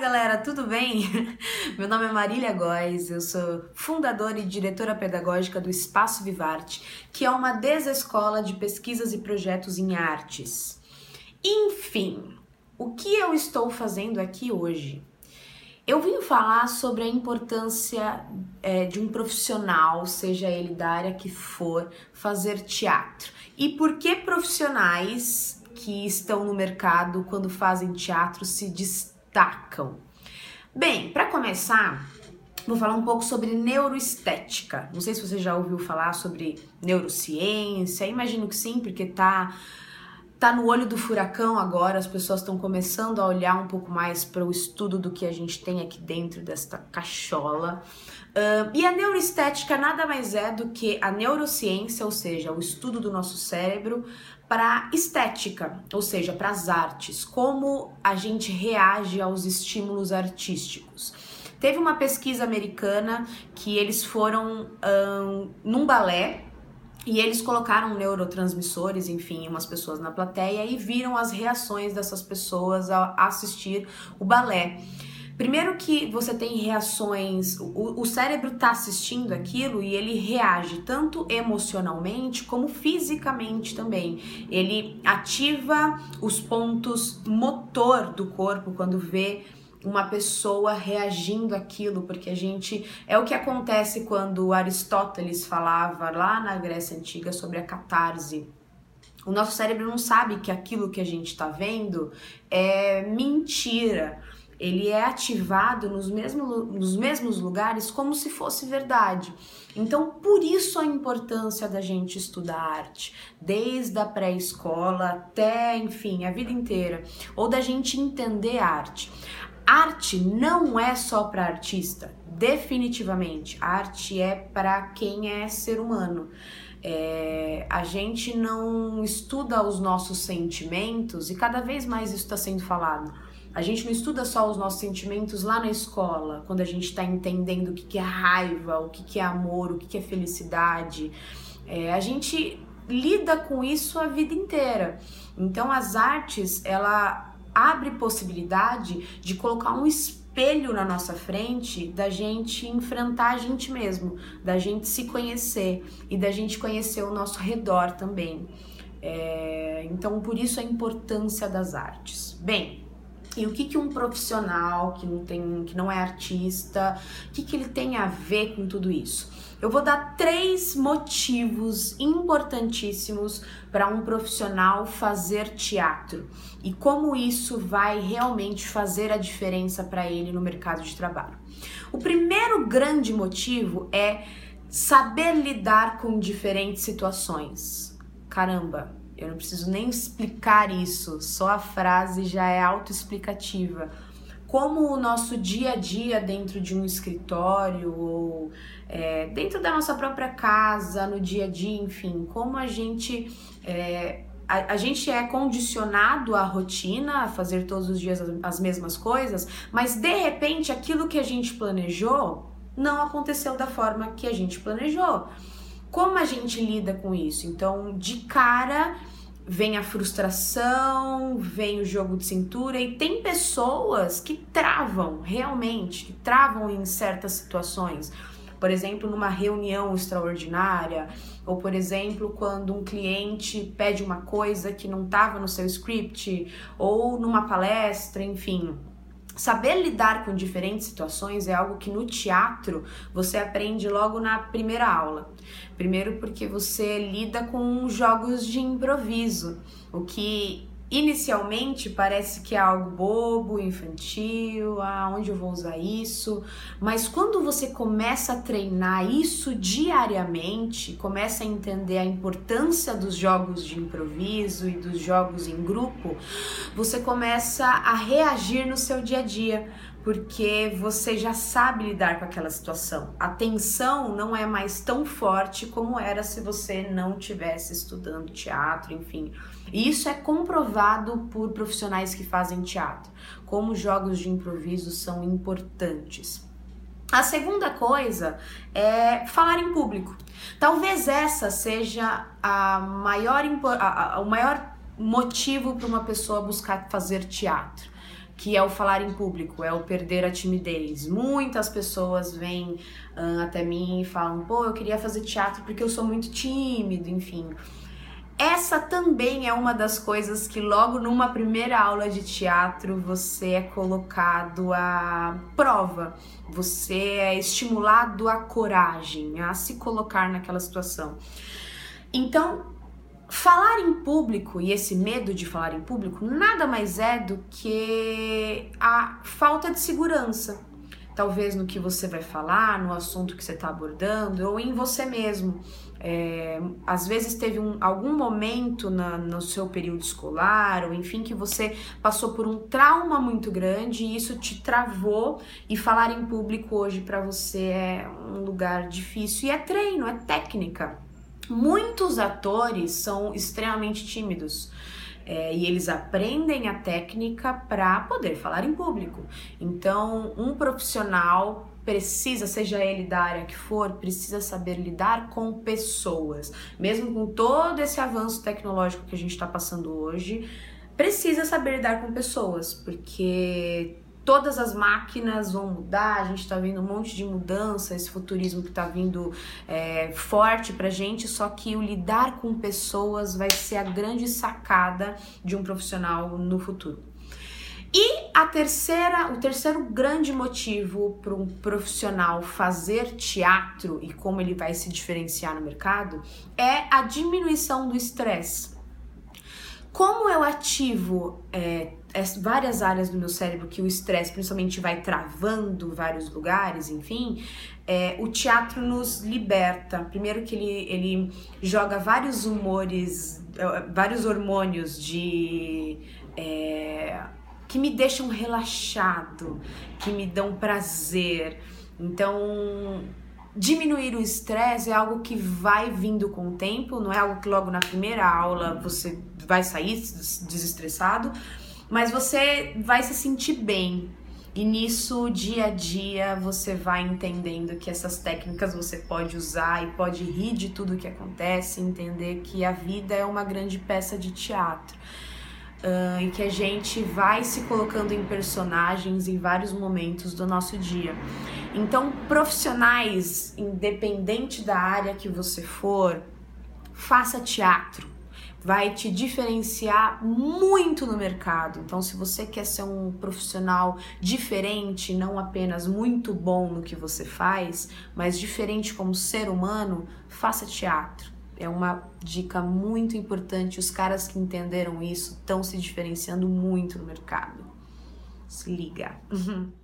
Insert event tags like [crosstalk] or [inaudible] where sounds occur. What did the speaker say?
galera, tudo bem? [laughs] Meu nome é Marília Góes, eu sou fundadora e diretora pedagógica do Espaço Vivarte, que é uma desescola de pesquisas e projetos em artes. Enfim, o que eu estou fazendo aqui hoje? Eu vim falar sobre a importância é, de um profissional, seja ele da área que for, fazer teatro. E por que profissionais que estão no mercado quando fazem teatro se destacam? Destacam? Bem, para começar, vou falar um pouco sobre neuroestética. Não sei se você já ouviu falar sobre neurociência, imagino que sim, porque tá tá no olho do furacão agora, as pessoas estão começando a olhar um pouco mais para o estudo do que a gente tem aqui dentro desta cachola. Uh, e a neuroestética nada mais é do que a neurociência, ou seja, o estudo do nosso cérebro, para estética, ou seja, para as artes, como a gente reage aos estímulos artísticos. Teve uma pesquisa americana que eles foram um, num balé e eles colocaram neurotransmissores, enfim, umas pessoas na plateia e viram as reações dessas pessoas ao assistir o balé. Primeiro que você tem reações, o, o cérebro está assistindo aquilo e ele reage tanto emocionalmente como fisicamente também. Ele ativa os pontos motor do corpo quando vê uma pessoa reagindo àquilo, porque a gente é o que acontece quando Aristóteles falava lá na Grécia antiga sobre a catarse. O nosso cérebro não sabe que aquilo que a gente está vendo é mentira. Ele é ativado nos, mesmo, nos mesmos lugares como se fosse verdade. Então, por isso a importância da gente estudar arte, desde a pré-escola até, enfim, a vida inteira, ou da gente entender arte. Arte não é só para artista, definitivamente. Arte é para quem é ser humano. É, a gente não estuda os nossos sentimentos e cada vez mais isso está sendo falado. A gente não estuda só os nossos sentimentos lá na escola, quando a gente está entendendo o que, que é raiva, o que, que é amor, o que, que é felicidade. É, a gente lida com isso a vida inteira. Então, as artes, ela abre possibilidade de colocar um espelho na nossa frente da gente enfrentar a gente mesmo, da gente se conhecer e da gente conhecer o nosso redor também. É, então, por isso a importância das artes. Bem, e o que, que um profissional que não, tem, que não é artista, o que, que ele tem a ver com tudo isso? Eu vou dar três motivos importantíssimos para um profissional fazer teatro e como isso vai realmente fazer a diferença para ele no mercado de trabalho. O primeiro grande motivo é saber lidar com diferentes situações. Caramba, eu não preciso nem explicar isso, só a frase já é autoexplicativa como o nosso dia a dia dentro de um escritório ou é, dentro da nossa própria casa, no dia a dia, enfim, como a gente é, a, gente é condicionado à rotina, a fazer todos os dias as, as mesmas coisas, mas de repente aquilo que a gente planejou não aconteceu da forma que a gente planejou. Como a gente lida com isso? Então, de cara, vem a frustração, vem o jogo de cintura e tem pessoas que travam realmente, que travam em certas situações. Por exemplo, numa reunião extraordinária, ou por exemplo, quando um cliente pede uma coisa que não estava no seu script, ou numa palestra, enfim. Saber lidar com diferentes situações é algo que no teatro você aprende logo na primeira aula. Primeiro, porque você lida com jogos de improviso, o que Inicialmente parece que é algo bobo, infantil, aonde eu vou usar isso, mas quando você começa a treinar isso diariamente, começa a entender a importância dos jogos de improviso e dos jogos em grupo, você começa a reagir no seu dia a dia, porque você já sabe lidar com aquela situação. A tensão não é mais tão forte como era se você não tivesse estudando teatro, enfim. E isso é comprovado por profissionais que fazem teatro, como jogos de improviso são importantes. A segunda coisa é falar em público. Talvez essa seja a maior, a, a, o maior motivo para uma pessoa buscar fazer teatro que é o falar em público, é o perder a timidez. Muitas pessoas vêm uh, até mim e falam: pô, eu queria fazer teatro porque eu sou muito tímido, enfim. Essa também é uma das coisas que logo numa primeira aula de teatro você é colocado à prova, você é estimulado à coragem, a se colocar naquela situação. Então, falar em público e esse medo de falar em público nada mais é do que a falta de segurança talvez no que você vai falar, no assunto que você está abordando ou em você mesmo. É, às vezes teve um, algum momento na, no seu período escolar, ou enfim, que você passou por um trauma muito grande e isso te travou. E falar em público hoje para você é um lugar difícil e é treino, é técnica. Muitos atores são extremamente tímidos. É, e eles aprendem a técnica para poder falar em público. Então, um profissional precisa, seja ele da área que for, precisa saber lidar com pessoas. Mesmo com todo esse avanço tecnológico que a gente está passando hoje, precisa saber lidar com pessoas, porque todas as máquinas vão mudar, a gente está vendo um monte de mudança, esse futurismo que está vindo é, forte pra gente, só que o lidar com pessoas vai ser a grande sacada de um profissional no futuro. E a terceira, o terceiro grande motivo para um profissional fazer teatro e como ele vai se diferenciar no mercado é a diminuição do estresse. Como eu ativo é, várias áreas do meu cérebro que o estresse principalmente vai travando vários lugares, enfim, é, o teatro nos liberta. Primeiro que ele, ele joga vários humores, é, vários hormônios de. É, que me deixam relaxado, que me dão prazer. Então, diminuir o estresse é algo que vai vindo com o tempo, não é algo que logo na primeira aula você vai sair desestressado, mas você vai se sentir bem. E nisso, dia a dia, você vai entendendo que essas técnicas você pode usar e pode rir de tudo que acontece, entender que a vida é uma grande peça de teatro. Uh, e que a gente vai se colocando em personagens em vários momentos do nosso dia. Então, profissionais, independente da área que você for, faça teatro vai te diferenciar muito no mercado. Então, se você quer ser um profissional diferente, não apenas muito bom no que você faz, mas diferente como ser humano, faça teatro. É uma dica muito importante. Os caras que entenderam isso estão se diferenciando muito no mercado. Se liga. [laughs]